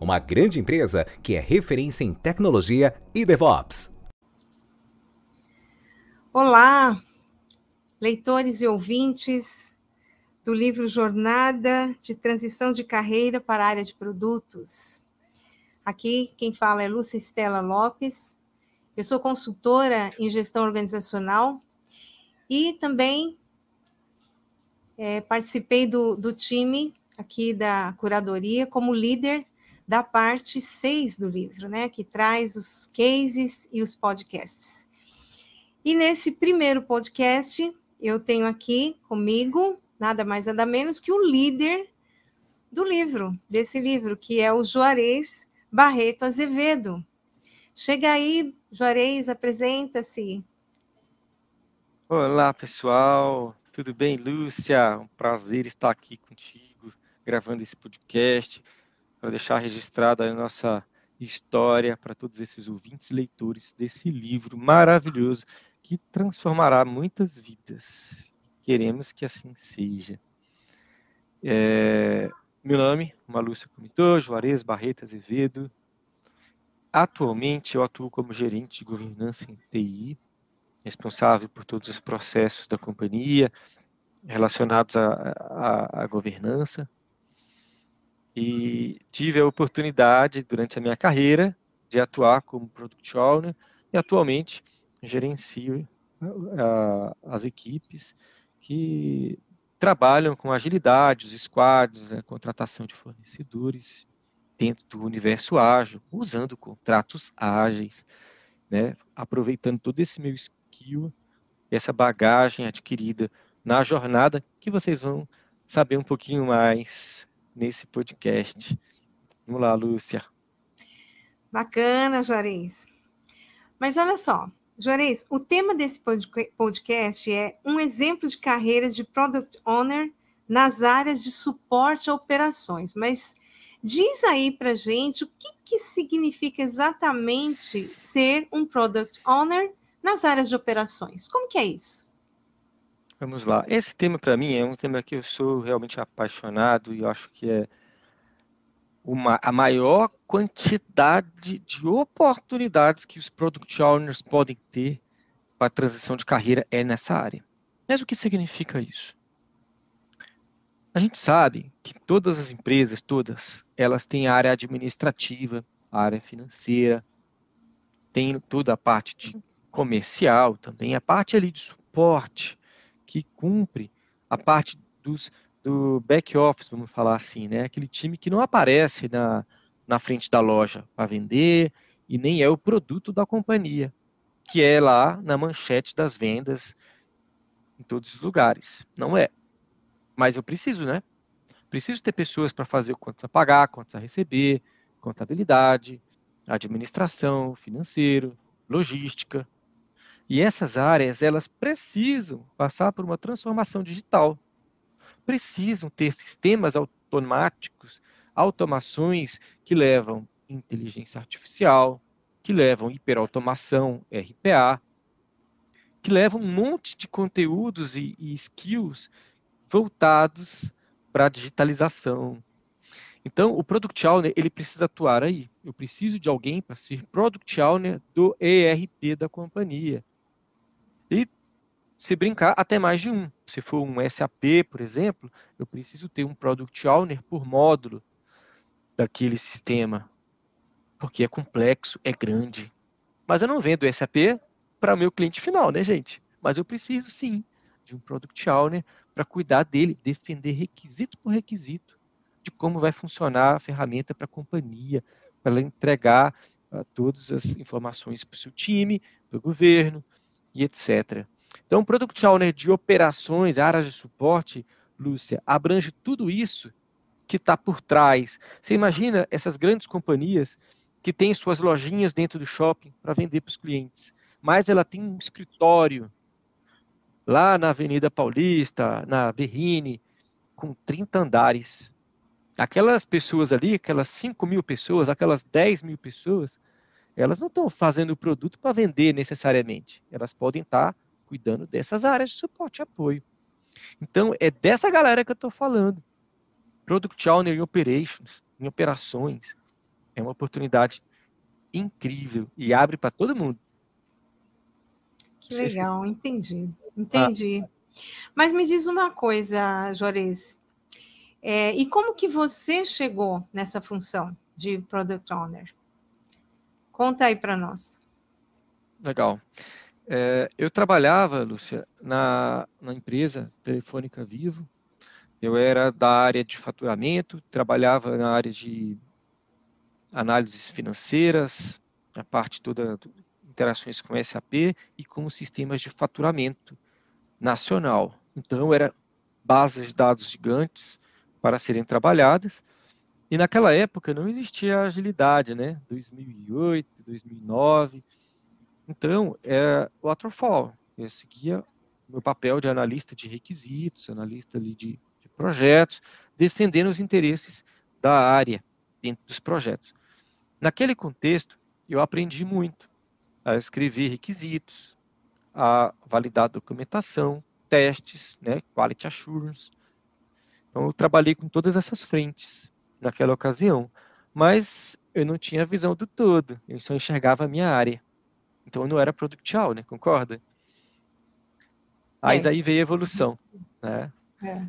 uma grande empresa que é referência em tecnologia e DevOps. Olá, leitores e ouvintes do livro Jornada de Transição de Carreira para a Área de Produtos. Aqui quem fala é Lúcia Estela Lopes. Eu sou consultora em gestão organizacional e também é, participei do, do time aqui da curadoria como líder da parte 6 do livro, né, que traz os cases e os podcasts. E nesse primeiro podcast, eu tenho aqui comigo nada mais nada menos que o líder do livro, desse livro, que é o Juarez Barreto Azevedo. Chega aí, Juarez, apresenta-se. Olá, pessoal. Tudo bem, Lúcia? Um prazer estar aqui contigo, gravando esse podcast, para deixar registrada a nossa história para todos esses ouvintes leitores desse livro maravilhoso que transformará muitas vidas. Queremos que assim seja. É, meu nome, Lúcia comentou, Juarez Barreto Azevedo. Atualmente eu atuo como gerente de governança em TI responsável por todos os processos da companhia relacionados à, governança. E tive a oportunidade, durante a minha carreira, de atuar como Product Owner e atualmente gerencio uh, as equipes que trabalham com agilidade, os squads, a contratação de fornecedores dentro do universo ágil, usando contratos ágeis, né, aproveitando todo esse meu skill, essa bagagem adquirida na jornada, que vocês vão saber um pouquinho mais nesse podcast. Vamos lá, Lúcia. Bacana, Juarez. Mas olha só, Juarez, o tema desse podcast é um exemplo de carreiras de Product Owner nas áreas de suporte a operações. Mas diz aí para gente o que, que significa exatamente ser um Product Owner nas áreas de operações. Como que é isso? Vamos lá. Esse tema para mim é um tema que eu sou realmente apaixonado e eu acho que é uma, a maior quantidade de oportunidades que os product owners podem ter para transição de carreira é nessa área. Mas o que significa isso? A gente sabe que todas as empresas, todas, elas têm a área administrativa, a área financeira, tem toda a parte de comercial também, a parte ali de suporte que cumpre a parte dos, do back office, vamos falar assim, né? Aquele time que não aparece na, na frente da loja para vender e nem é o produto da companhia, que é lá na manchete das vendas em todos os lugares. Não é. Mas eu preciso, né? Preciso ter pessoas para fazer quantos a pagar, quantos a receber, contabilidade, administração, financeiro, logística, e essas áreas, elas precisam passar por uma transformação digital. Precisam ter sistemas automáticos, automações que levam inteligência artificial, que levam hiperautomação, RPA, que levam um monte de conteúdos e, e skills voltados para a digitalização. Então, o Product Owner, ele precisa atuar aí. Eu preciso de alguém para ser Product Owner do ERP da companhia. E se brincar, até mais de um. Se for um SAP, por exemplo, eu preciso ter um Product Owner por módulo daquele sistema, porque é complexo, é grande. Mas eu não vendo SAP para o meu cliente final, né, gente? Mas eu preciso sim de um Product Owner para cuidar dele, defender requisito por requisito de como vai funcionar a ferramenta para a companhia, ela entregar uh, todas as informações para o seu time, para o governo e etc. Então, Product Owner de operações, áreas de suporte, Lúcia, abrange tudo isso que está por trás. Você imagina essas grandes companhias que têm suas lojinhas dentro do shopping para vender para os clientes, mas ela tem um escritório lá na Avenida Paulista, na Berrine, com 30 andares. Aquelas pessoas ali, aquelas 5 mil pessoas, aquelas 10 mil pessoas, elas não estão fazendo o produto para vender necessariamente. Elas podem estar tá cuidando dessas áreas de suporte e apoio. Então, é dessa galera que eu estou falando. Product Owner em Operations, em operações, é uma oportunidade incrível e abre para todo mundo. Que legal, entendi. Entendi. Ah. Mas me diz uma coisa, Juarez. É, e como que você chegou nessa função de Product Owner? Conta aí para nós. Legal. É, eu trabalhava, Lúcia, na, na empresa Telefônica Vivo. Eu era da área de faturamento, trabalhava na área de análises financeiras, a parte toda interações com SAP e com sistemas de faturamento nacional. Então, era bases de dados gigantes para serem trabalhadas. E naquela época não existia agilidade, né? 2008, 2009. Então, era waterfall. Eu seguia meu papel de analista de requisitos, analista ali de, de projetos, defendendo os interesses da área dentro dos projetos. Naquele contexto, eu aprendi muito a escrever requisitos, a validar documentação, testes, né, quality assurance. Então, eu trabalhei com todas essas frentes naquela ocasião, mas eu não tinha visão do todo, eu só enxergava a minha área. Então eu não era product owner, concorda? Mas é. aí veio a evolução, né? É.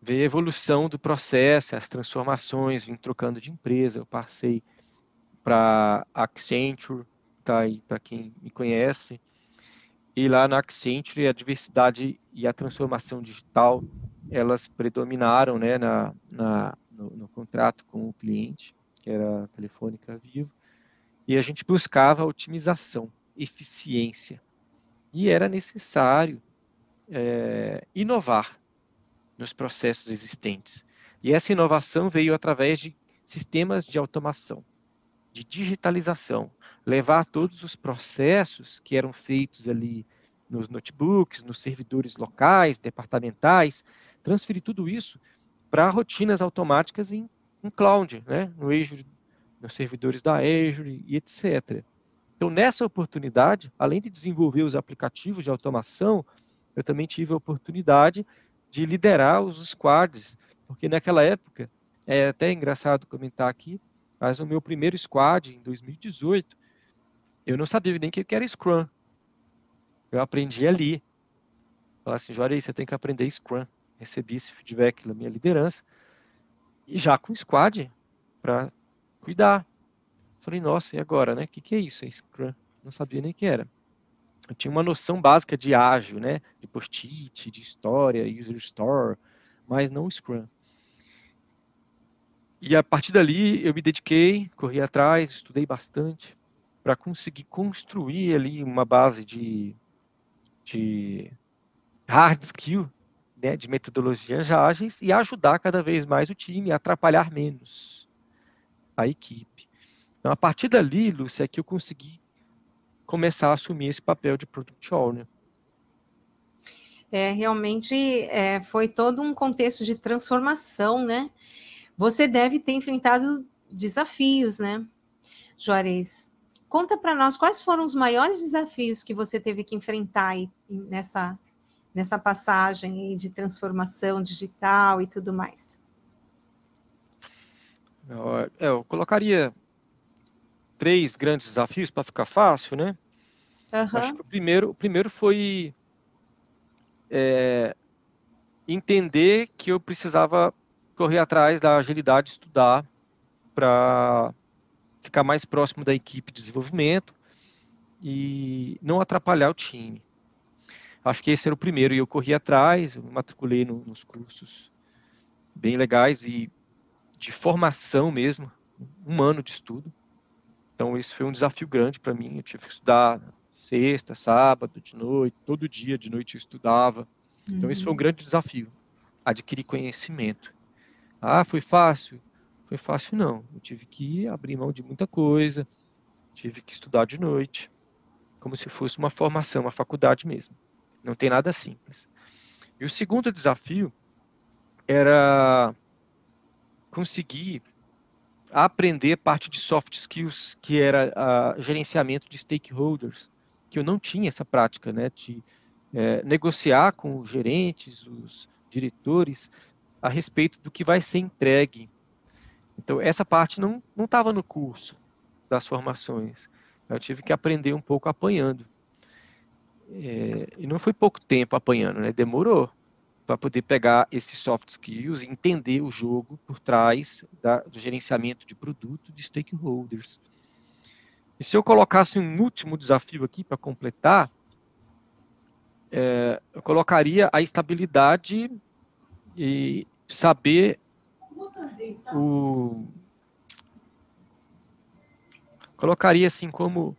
Veio a evolução do processo, as transformações, vim trocando de empresa, eu passei para Accenture, tá aí para quem me conhece, e lá na Accenture a diversidade e a transformação digital, elas predominaram, né, na, na no, no contrato com o cliente, que era a Telefônica Vivo, e a gente buscava otimização eficiência. E era necessário é, inovar nos processos existentes. E essa inovação veio através de sistemas de automação, de digitalização, levar todos os processos que eram feitos ali nos notebooks, nos servidores locais, departamentais, transferir tudo isso para rotinas automáticas em, em cloud, né? no Azure, nos servidores da Azure e etc. Então, nessa oportunidade, além de desenvolver os aplicativos de automação, eu também tive a oportunidade de liderar os squads, porque naquela época, é até engraçado comentar aqui, mas o meu primeiro squad, em 2018, eu não sabia nem o que era Scrum. Eu aprendi ali. Falar assim, Juarez, você tem que aprender Scrum. Recebi esse feedback da minha liderança. E já com squad, para cuidar. Falei, nossa, e agora, né? O que, que é isso? É Scrum. Não sabia nem o que era. Eu tinha uma noção básica de ágil, né? De post-it, de história, user store, mas não Scrum. E a partir dali eu me dediquei, corri atrás, estudei bastante para conseguir construir ali uma base de, de hard skill, né, de metodologias ágeis e ajudar cada vez mais o time a atrapalhar menos a equipe. Então, a partir dali, Lúcia, é que eu consegui começar a assumir esse papel de product owner. É, realmente é, foi todo um contexto de transformação, né? Você deve ter enfrentado desafios, né, Juarez? Conta para nós quais foram os maiores desafios que você teve que enfrentar nessa, nessa passagem de transformação digital e tudo mais. Eu, é, eu colocaria três grandes desafios para ficar fácil, né? Uhum. Acho que o primeiro, o primeiro foi é, entender que eu precisava correr atrás da agilidade, estudar para ficar mais próximo da equipe de desenvolvimento e não atrapalhar o time. Acho que esse era o primeiro e eu corri atrás, eu me matriculei no, nos cursos bem legais e de formação mesmo, um ano de estudo Então, esse foi um desafio grande para mim. Eu tive que estudar sexta, sábado, de noite, todo dia de noite eu estudava. Então, uhum. esse foi um uhum. grande desafio, adquirir conhecimento. Ah, foi fácil? Foi fácil, não. Eu tive que abrir mão de muita coisa, tive que estudar de noite, como se fosse uma formação, uma faculdade mesmo. Não tem nada simples. E o segundo desafio era conseguir aprender parte de soft skills, que era uh, gerenciamento de stakeholders, que eu não tinha essa prática, né, de é, negociar com os gerentes, os diretores, a respeito do que vai ser entregue. Então, essa parte não estava no curso das formações. Eu tive que aprender um pouco apanhando. É, e não foi pouco tempo apanhando, né? Demorou para poder pegar esses soft skills e entender o jogo por trás da, do gerenciamento de produto de stakeholders. E se eu colocasse um último desafio aqui para completar, é, eu colocaria a estabilidade e saber o colocaria assim como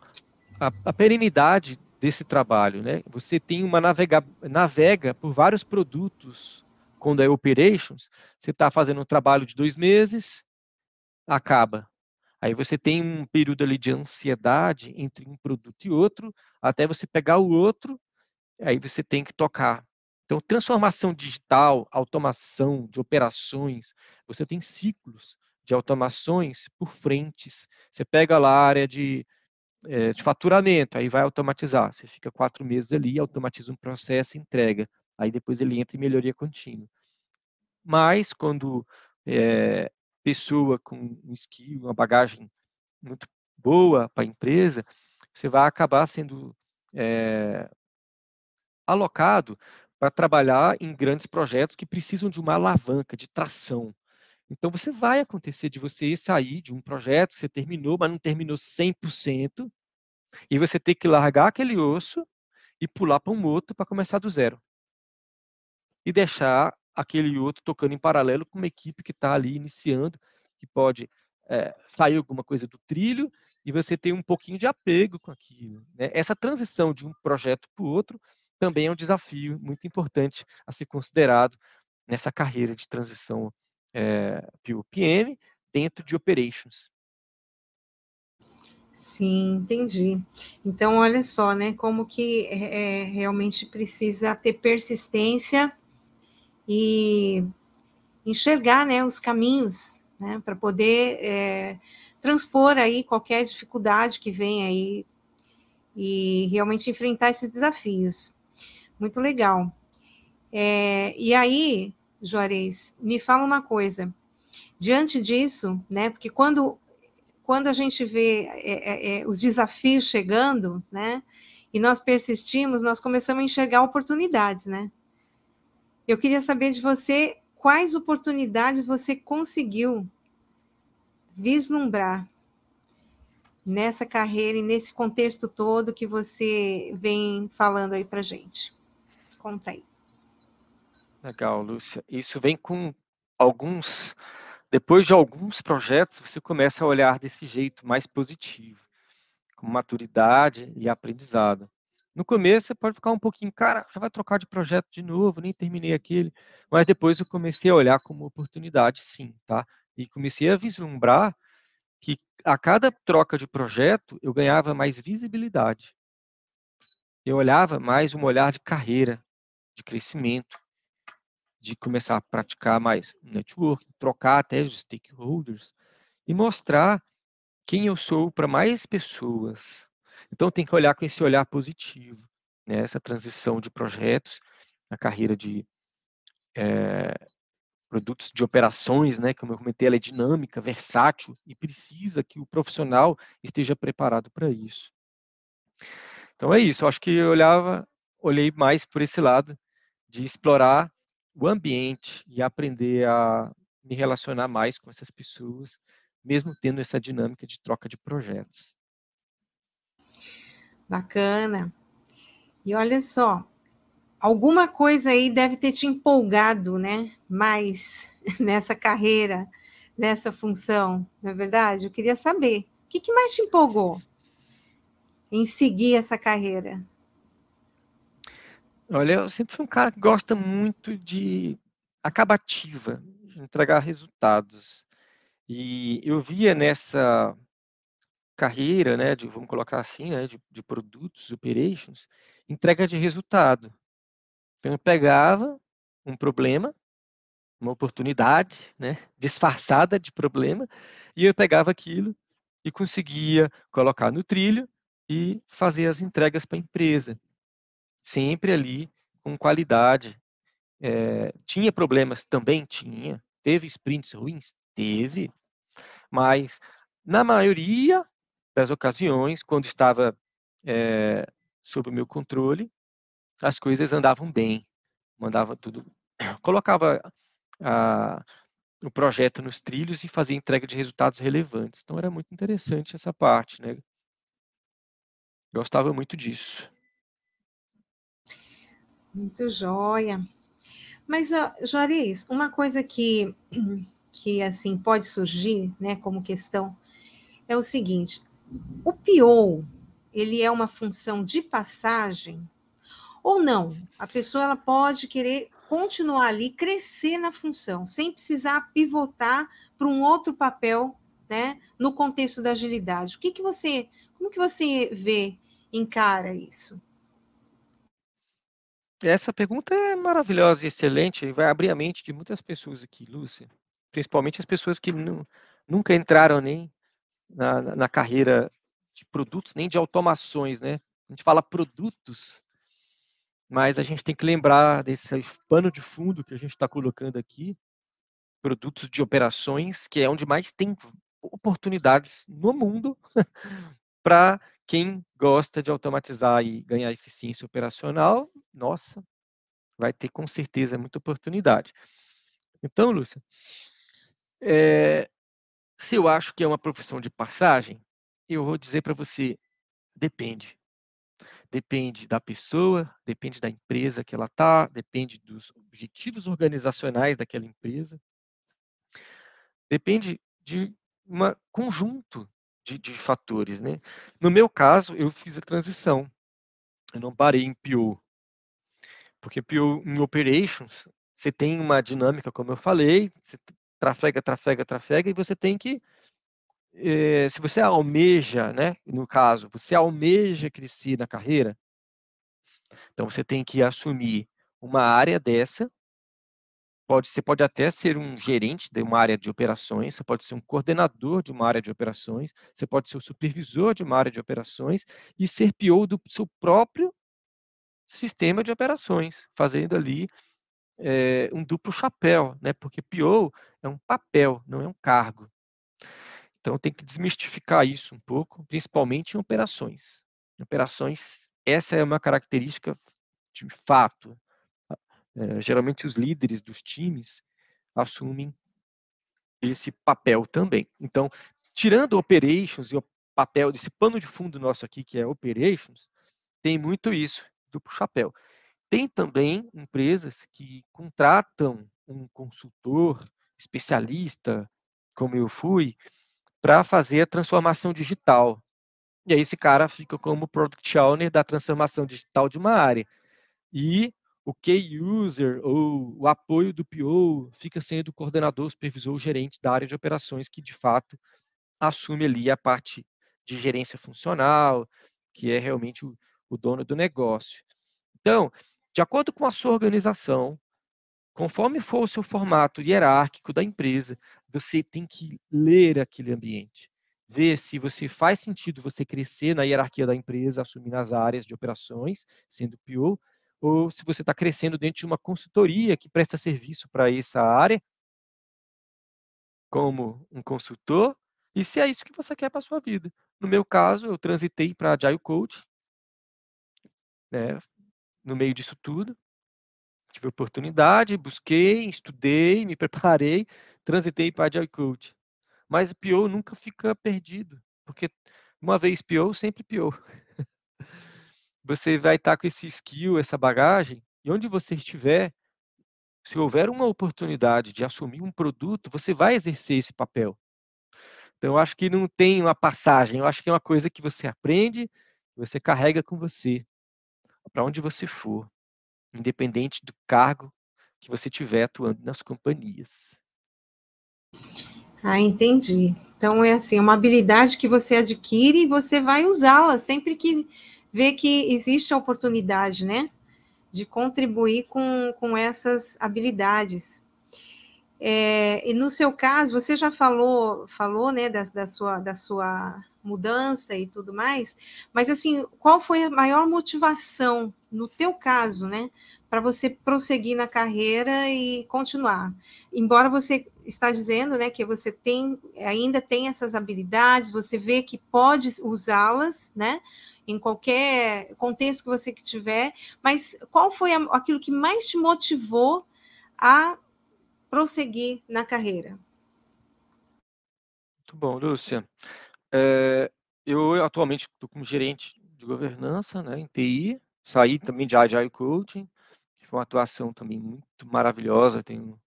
a, a perenidade desse trabalho, né? Você tem uma navega, navega por vários produtos quando é operations, você está fazendo um trabalho de dois meses, acaba. Aí você tem um período ali de ansiedade entre um produto e outro, até você pegar o outro, aí você tem que tocar. Então, transformação digital, automação de operações, você tem ciclos de automações por frentes. Você pega lá a área de é, de faturamento, aí vai automatizar. Você fica quatro meses ali, automatiza um processo entrega. Aí depois ele entra em melhoria contínua. Mas quando é, pessoa com um skill, uma bagagem muito boa para a empresa, você vai acabar sendo é, alocado para trabalhar em grandes projetos que precisam de uma alavanca, de tração. Então, você vai acontecer de você sair de um projeto, você terminou, mas não terminou 100%, e você ter que largar aquele osso e pular para um outro para começar do zero. E deixar aquele outro tocando em paralelo com uma equipe que está ali iniciando, que pode é, sair alguma coisa do trilho e você tem um pouquinho de apego com aquilo. Né? Essa transição de um projeto para o outro também é um desafio muito importante a ser considerado nessa carreira de transição é, POPM dentro de operations. Sim, entendi. Então, olha só, né, como que é, realmente precisa ter persistência e enxergar, né, os caminhos, né, para poder é, transpor aí qualquer dificuldade que vem aí e realmente enfrentar esses desafios. Muito legal. É, e aí, Juarez, me fala uma coisa. Diante disso, né? Porque quando, quando a gente vê é, é, é, os desafios chegando, né? E nós persistimos, nós começamos a enxergar oportunidades, né? Eu queria saber de você quais oportunidades você conseguiu vislumbrar nessa carreira e nesse contexto todo que você vem falando aí para gente. Conta. Legal, Lúcia. Isso vem com alguns. Depois de alguns projetos, você começa a olhar desse jeito mais positivo, com maturidade e aprendizado. No começo, você pode ficar um pouquinho, cara, já vai trocar de projeto de novo, nem terminei aquele. Mas depois eu comecei a olhar como oportunidade, sim, tá? E comecei a vislumbrar que a cada troca de projeto eu ganhava mais visibilidade. Eu olhava mais um olhar de carreira, de crescimento de começar a praticar mais network, trocar até os stakeholders e mostrar quem eu sou para mais pessoas. Então tem que olhar com esse olhar positivo, né? essa transição de projetos, a carreira de é, produtos de operações, né? Como eu comentei, ela é dinâmica, versátil e precisa que o profissional esteja preparado para isso. Então é isso. Eu acho que eu olhava, olhei mais por esse lado de explorar o ambiente e aprender a me relacionar mais com essas pessoas, mesmo tendo essa dinâmica de troca de projetos. Bacana. E olha só, alguma coisa aí deve ter te empolgado, né? Mais nessa carreira, nessa função, não é verdade? Eu queria saber O que, que mais te empolgou em seguir essa carreira? Olha, eu sempre fui um cara que gosta muito de acabativa, de entregar resultados. E eu via nessa carreira, né, de, vamos colocar assim, né, de, de produtos, operations, entrega de resultado. Então eu pegava um problema, uma oportunidade, né, disfarçada de problema, e eu pegava aquilo e conseguia colocar no trilho e fazer as entregas para a empresa sempre ali com qualidade. É, tinha problemas? Também tinha. Teve sprints ruins? Teve. Mas, na maioria das ocasiões, quando estava é, sob o meu controle, as coisas andavam bem. Mandava tudo. Colocava a, o projeto nos trilhos e fazia entrega de resultados relevantes. Então, era muito interessante essa parte, né? Gostava muito disso. Muito joia. Mas, Juarez, uma coisa que, que assim pode surgir, né, como questão, é o seguinte: o PO, ele é uma função de passagem ou não? A pessoa ela pode querer continuar ali, crescer na função, sem precisar pivotar para um outro papel, né, no contexto da agilidade. O que que você, como que você vê, encara isso? Essa pergunta é maravilhosa e excelente, e vai abrir a mente de muitas pessoas aqui, Lúcia. Principalmente as pessoas que nunca entraram nem na, na carreira de produtos, nem de automações, né? A gente fala produtos, mas a gente tem que lembrar desse pano de fundo que a gente está colocando aqui, produtos de operações, que é onde mais tem oportunidades no mundo para quem gosta de automatizar e ganhar eficiência operacional, nossa, vai ter com certeza muita oportunidade. Então, Lúcia, é, se eu acho que é uma profissão de passagem, eu vou dizer para você, depende. Depende da pessoa, depende da empresa que ela está, depende dos objetivos organizacionais daquela empresa, depende de um conjunto de, de fatores, né? No meu caso, eu fiz a transição. Eu não parei em PO. Porque PO em operations, você tem uma dinâmica, como eu falei, você trafega, trafega, trafega, e você tem que, eh, se você almeja, né, no caso, você almeja crescer na carreira, então você tem que assumir uma área dessa, Pode, você pode até ser um gerente de uma área de operações, você pode ser um coordenador de uma área de operações, você pode ser o supervisor de uma área de operações e ser PO do seu próprio sistema de operações, fazendo ali é, um duplo chapéu, né? porque PO é um papel, não é um cargo. Então tem que desmistificar isso um pouco, principalmente em operações. Em operações, essa é uma característica de fato é, geralmente os líderes dos times assumem esse papel também. Então, tirando operations e o papel desse pano de fundo nosso aqui, que é operations, tem muito isso, duplo chapéu. Tem também empresas que contratam um consultor especialista, como eu fui, para fazer a transformação digital. E aí esse cara fica como product owner da transformação digital de uma área. E o key user ou o apoio do PO fica sendo o coordenador, supervisor, o gerente da área de operações que de fato assume ali a parte de gerência funcional, que é realmente o, o dono do negócio. Então, de acordo com a sua organização, conforme for o seu formato hierárquico da empresa, você tem que ler aquele ambiente, ver se você faz sentido você crescer na hierarquia da empresa, assumindo as áreas de operações, sendo PO, ou se você está crescendo dentro de uma consultoria que presta serviço para essa área, como um consultor, e se é isso que você quer para a sua vida. No meu caso, eu transitei para Agile Coach, né, no meio disso tudo. Tive oportunidade, busquei, estudei, me preparei, transitei para Agile Coach. Mas PO nunca fica perdido, porque uma vez PO, sempre PO. você vai estar com esse skill, essa bagagem, e onde você estiver, se houver uma oportunidade de assumir um produto, você vai exercer esse papel. Então, eu acho que não tem uma passagem, eu acho que é uma coisa que você aprende, você carrega com você, para onde você for, independente do cargo que você tiver atuando nas companhias. Ah, entendi. Então é assim, uma habilidade que você adquire e você vai usá-la sempre que vê que existe a oportunidade, né? De contribuir com, com essas habilidades. É, e no seu caso, você já falou, falou, né, da, da, sua, da sua mudança e tudo mais, mas assim, qual foi a maior motivação no teu caso, né, para você prosseguir na carreira e continuar? Embora você está dizendo, né, que você tem ainda tem essas habilidades, você vê que pode usá-las, né, em qualquer contexto que você tiver, mas qual foi aquilo que mais te motivou a prosseguir na carreira? Muito bom, Lúcia. É, eu atualmente estou como gerente de governança né, em TI, saí também de Agile Coaching, que foi uma atuação também muito maravilhosa, tenho,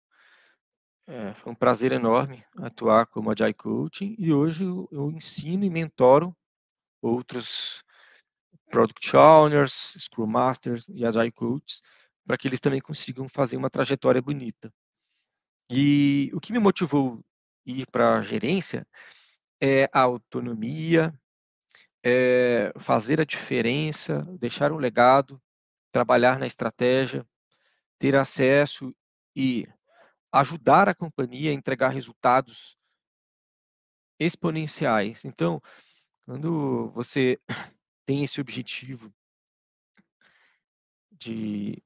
é, foi um prazer enorme atuar como Agile Coaching, e hoje eu, eu ensino e mentoro outros Product Owners, Scrum Masters e Agile Coaches, para que eles também consigam fazer uma trajetória bonita. E o que me motivou ir para a gerência é a autonomia, é fazer a diferença, deixar um legado, trabalhar na estratégia, ter acesso e ajudar a companhia a entregar resultados exponenciais. Então, quando você tem esse objetivo de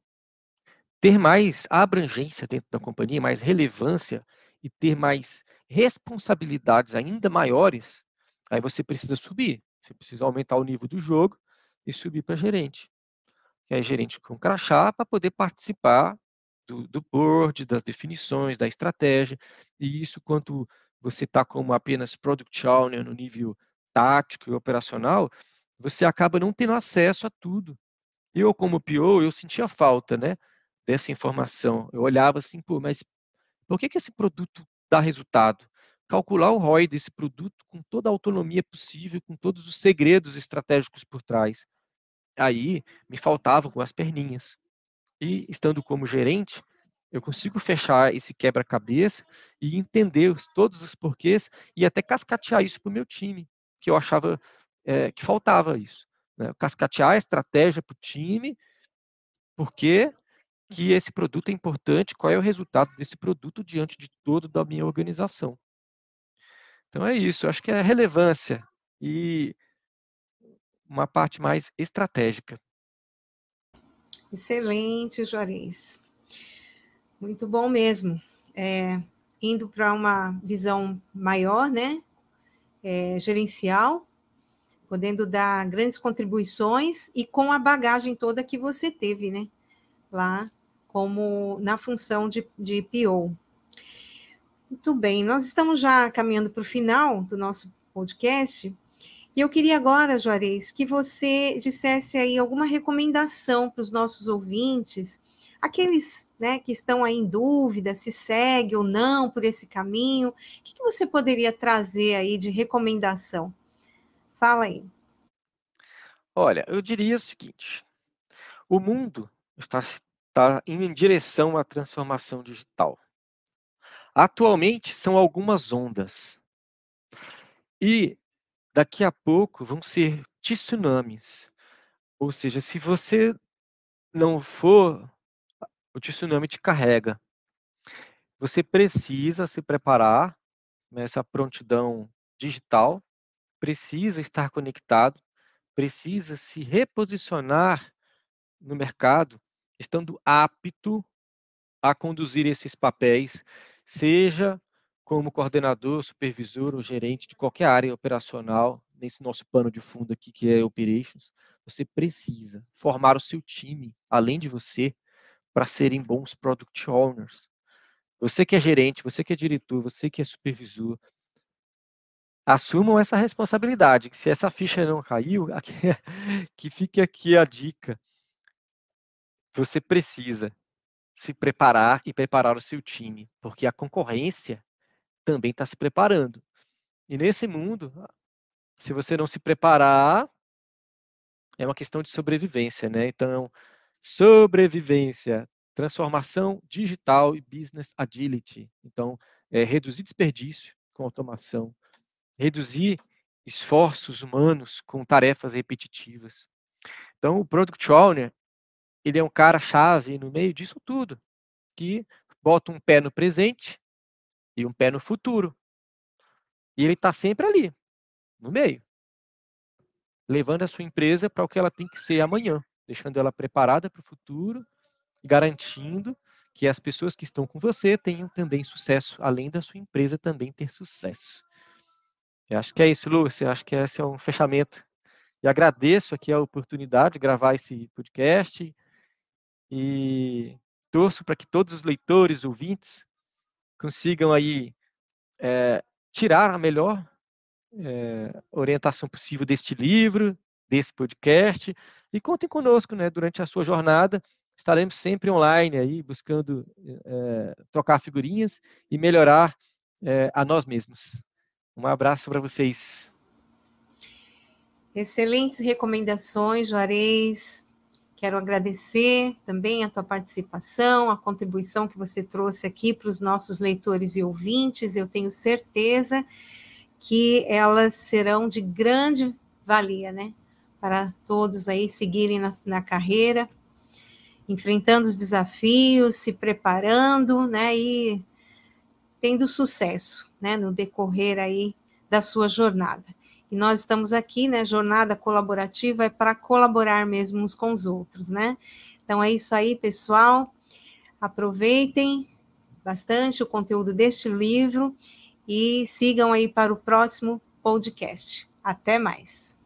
ter mais abrangência dentro da companhia, mais relevância e ter mais responsabilidades ainda maiores, aí você precisa subir. Você precisa aumentar o nível do jogo e subir para gerente. Que é gerente com crachá para poder participar do, do board, das definições, da estratégia. E isso, quanto você está como apenas product owner no nível tático e operacional, você acaba não tendo acesso a tudo. Eu, como PO, eu sentia falta, né? dessa informação. Eu olhava assim, pô, mas por que, que esse produto dá resultado? Calcular o ROI desse produto com toda a autonomia possível, com todos os segredos estratégicos por trás. Aí me faltavam com as perninhas. E estando como gerente, eu consigo fechar esse quebra-cabeça e entender os, todos os porquês e até cascatear isso para o meu time, que eu achava é, que faltava isso. Né? Cascatear a estratégia para o time, porque que esse produto é importante, qual é o resultado desse produto diante de todo da minha organização. Então é isso, acho que é relevância e uma parte mais estratégica. Excelente, Juarez. Muito bom mesmo. É, indo para uma visão maior, né? É, gerencial, podendo dar grandes contribuições e com a bagagem toda que você teve, né? Lá como na função de, de PO. Muito bem, nós estamos já caminhando para o final do nosso podcast. E eu queria agora, Juarez, que você dissesse aí alguma recomendação para os nossos ouvintes, aqueles né, que estão aí em dúvida se segue ou não por esse caminho. O que, que você poderia trazer aí de recomendação? Fala aí. Olha, eu diria o seguinte: o mundo está está indo em direção à transformação digital. Atualmente são algumas ondas. E daqui a pouco vão ser tsunamis. Ou seja, se você não for, o tsunami te carrega. Você precisa se preparar nessa prontidão digital, precisa estar conectado, precisa se reposicionar no mercado estando apto a conduzir esses papéis, seja como coordenador, supervisor ou gerente de qualquer área operacional, nesse nosso pano de fundo aqui que é Operations, você precisa formar o seu time, além de você, para serem bons product owners. Você que é gerente, você que é diretor, você que é supervisor, assumam essa responsabilidade. Se essa ficha não caiu, que fique aqui a dica você precisa se preparar e preparar o seu time, porque a concorrência também está se preparando. E nesse mundo, se você não se preparar, é uma questão de sobrevivência, né? Então, sobrevivência, transformação digital e business agility. Então, é, reduzir desperdício com automação, reduzir esforços humanos com tarefas repetitivas. Então, o Product Owner, ele é um cara chave no meio disso tudo, que bota um pé no presente e um pé no futuro. E ele está sempre ali, no meio, levando a sua empresa para o que ela tem que ser amanhã, deixando ela preparada para o futuro, garantindo que as pessoas que estão com você tenham também sucesso, além da sua empresa também ter sucesso. Eu acho que é isso, Lúcia. Acho que esse é um fechamento. E agradeço aqui a oportunidade de gravar esse podcast e torço para que todos os leitores, ouvintes, consigam aí é, tirar a melhor é, orientação possível deste livro, desse podcast e contem conosco, né, durante a sua jornada estaremos sempre online aí, buscando é, trocar figurinhas e melhorar a nós mesmos. Um abraço para vocês. Excelentes recomendações, Juarez. Quero agradecer também a tua participação, a contribuição que você trouxe aqui para os nossos leitores e ouvintes. Eu tenho certeza que elas serão de grande valia, né? Para todos aí seguirem na, na carreira enfrentando os desafios, se preparando, né, e tendo sucesso, né, no decorrer aí da sua jornada. Nós estamos aqui, né, jornada colaborativa é para colaborar mesmo uns com os outros, né? Então é isso aí, pessoal. Aproveitem bastante o conteúdo deste livro e sigam aí para o próximo podcast. Até mais.